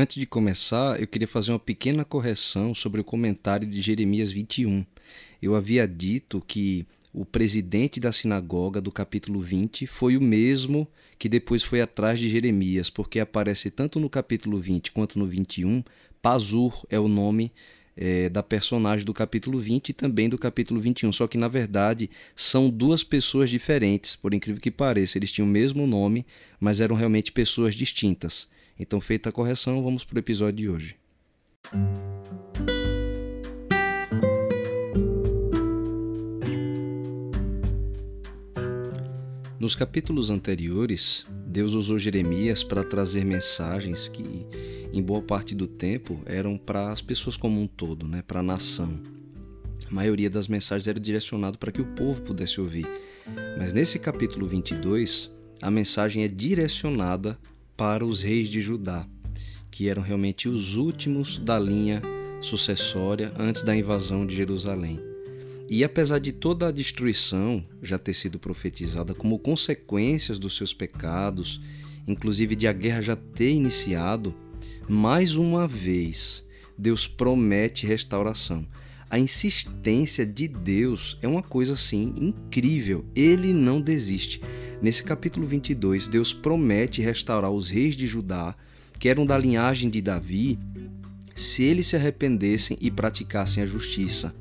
Antes de começar, eu queria fazer uma pequena correção sobre o comentário de Jeremias 21. Eu havia dito que o presidente da sinagoga do capítulo 20 foi o mesmo que depois foi atrás de Jeremias, porque aparece tanto no capítulo 20 quanto no 21, Pazur é o nome é, da personagem do capítulo 20 e também do capítulo 21. Só que, na verdade, são duas pessoas diferentes, por incrível que pareça. Eles tinham o mesmo nome, mas eram realmente pessoas distintas. Então, feita a correção, vamos para o episódio de hoje. Nos capítulos anteriores, Deus usou Jeremias para trazer mensagens que, em boa parte do tempo, eram para as pessoas como um todo, né? para a nação. A maioria das mensagens era direcionada para que o povo pudesse ouvir. Mas nesse capítulo 22, a mensagem é direcionada para os reis de Judá, que eram realmente os últimos da linha sucessória antes da invasão de Jerusalém. E apesar de toda a destruição já ter sido profetizada como consequências dos seus pecados, inclusive de a guerra já ter iniciado, mais uma vez Deus promete restauração. A insistência de Deus é uma coisa assim incrível. Ele não desiste. Nesse capítulo 22, Deus promete restaurar os reis de Judá, que eram da linhagem de Davi, se eles se arrependessem e praticassem a justiça.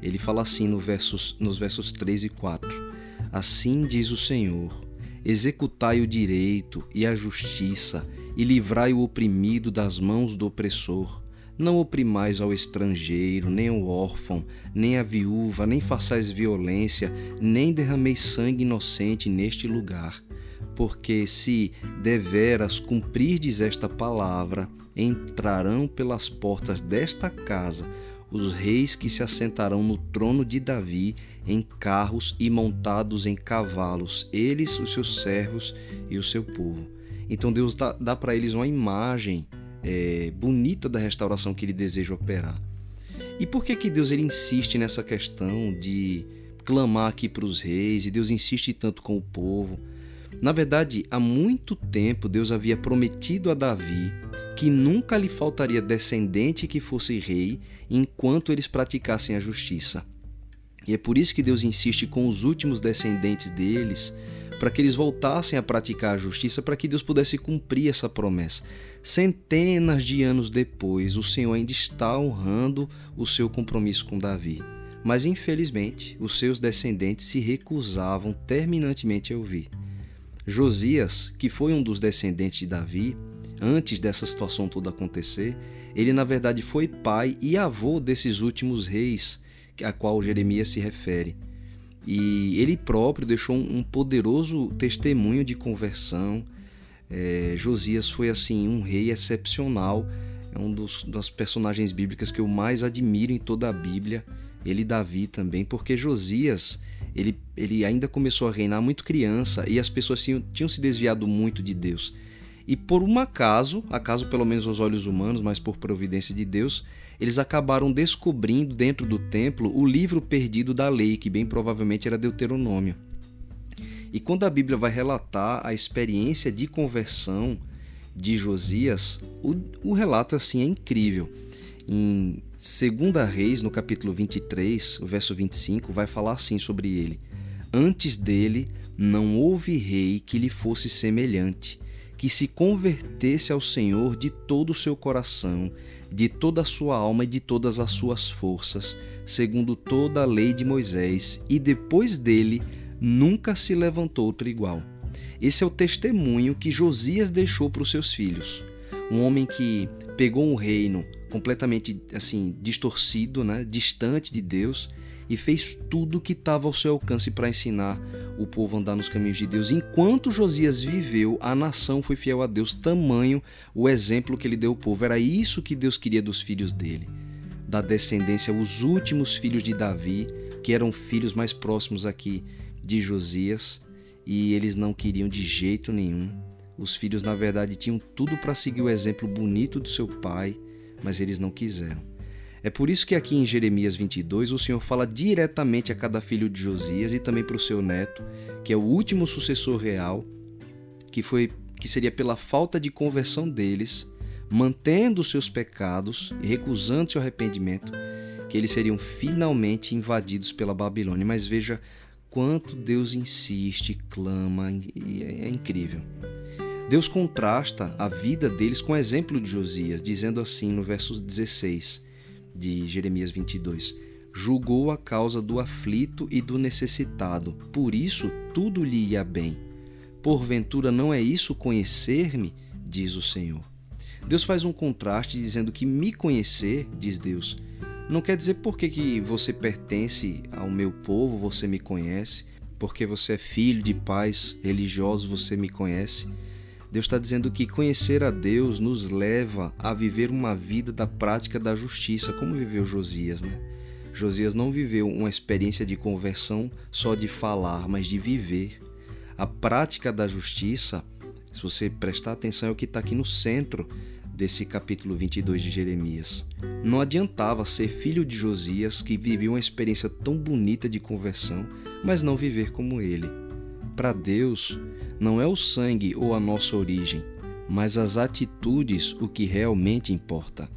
Ele fala assim no versos, nos versos 3 e 4: Assim diz o Senhor: executai o direito e a justiça, e livrai o oprimido das mãos do opressor não oprimais ao estrangeiro, nem ao órfão, nem à viúva, nem façais violência, nem derrameis sangue inocente neste lugar. Porque se deveras cumprirdes esta palavra, entrarão pelas portas desta casa os reis que se assentarão no trono de Davi em carros e montados em cavalos, eles, os seus servos e o seu povo. Então Deus dá, dá para eles uma imagem é, bonita da restauração que ele deseja operar. E por que que Deus ele insiste nessa questão de clamar aqui para os reis e Deus insiste tanto com o povo? Na verdade, há muito tempo Deus havia prometido a Davi que nunca lhe faltaria descendente que fosse rei enquanto eles praticassem a justiça. E é por isso que Deus insiste com os últimos descendentes deles, para que eles voltassem a praticar a justiça, para que Deus pudesse cumprir essa promessa. Centenas de anos depois, o Senhor ainda está honrando o seu compromisso com Davi. Mas infelizmente, os seus descendentes se recusavam terminantemente a ouvir. Josias, que foi um dos descendentes de Davi, antes dessa situação toda acontecer, ele na verdade foi pai e avô desses últimos reis a qual Jeremias se refere. E ele próprio deixou um poderoso testemunho de conversão. É, Josias foi assim um rei excepcional, é um dos, das personagens bíblicas que eu mais admiro em toda a Bíblia. Ele e Davi também, porque Josias ele, ele ainda começou a reinar muito criança e as pessoas tinham, tinham se desviado muito de Deus. E por um acaso, acaso pelo menos aos olhos humanos, mas por providência de Deus, eles acabaram descobrindo dentro do templo o livro perdido da lei, que bem provavelmente era Deuteronômio. E quando a Bíblia vai relatar a experiência de conversão de Josias, o, o relato assim é incrível. Em 2 Reis, no capítulo 23, o verso 25, vai falar assim sobre ele: Antes dele não houve rei que lhe fosse semelhante, que se convertesse ao Senhor de todo o seu coração de toda a sua alma e de todas as suas forças, segundo toda a lei de Moisés, e depois dele nunca se levantou outro igual. Esse é o testemunho que Josias deixou para os seus filhos. Um homem que pegou um reino completamente assim distorcido, né, distante de Deus, e fez tudo o que estava ao seu alcance para ensinar o povo a andar nos caminhos de Deus. Enquanto Josias viveu, a nação foi fiel a Deus, tamanho o exemplo que ele deu ao povo. Era isso que Deus queria dos filhos dele, da descendência, os últimos filhos de Davi, que eram filhos mais próximos aqui de Josias, e eles não queriam de jeito nenhum. Os filhos, na verdade, tinham tudo para seguir o exemplo bonito do seu pai, mas eles não quiseram. É por isso que aqui em Jeremias 22 o Senhor fala diretamente a cada filho de Josias e também para o seu neto, que é o último sucessor real, que foi que seria pela falta de conversão deles, mantendo seus pecados e recusando seu arrependimento, que eles seriam finalmente invadidos pela Babilônia. Mas veja quanto Deus insiste, clama, e é incrível. Deus contrasta a vida deles com o exemplo de Josias, dizendo assim no verso 16 de Jeremias 22: Julgou a causa do aflito e do necessitado, por isso tudo lhe ia bem. Porventura não é isso conhecer-me? diz o Senhor. Deus faz um contraste dizendo que me conhecer, diz Deus, não quer dizer porque que você pertence ao meu povo, você me conhece, porque você é filho de pais religiosos, você me conhece. Deus está dizendo que conhecer a Deus nos leva a viver uma vida da prática da justiça, como viveu Josias, né? Josias não viveu uma experiência de conversão só de falar, mas de viver. A prática da justiça, se você prestar atenção, é o que está aqui no centro desse capítulo 22 de Jeremias. Não adiantava ser filho de Josias, que vivia uma experiência tão bonita de conversão, mas não viver como ele. Para Deus, não é o sangue ou a nossa origem, mas as atitudes o que realmente importa.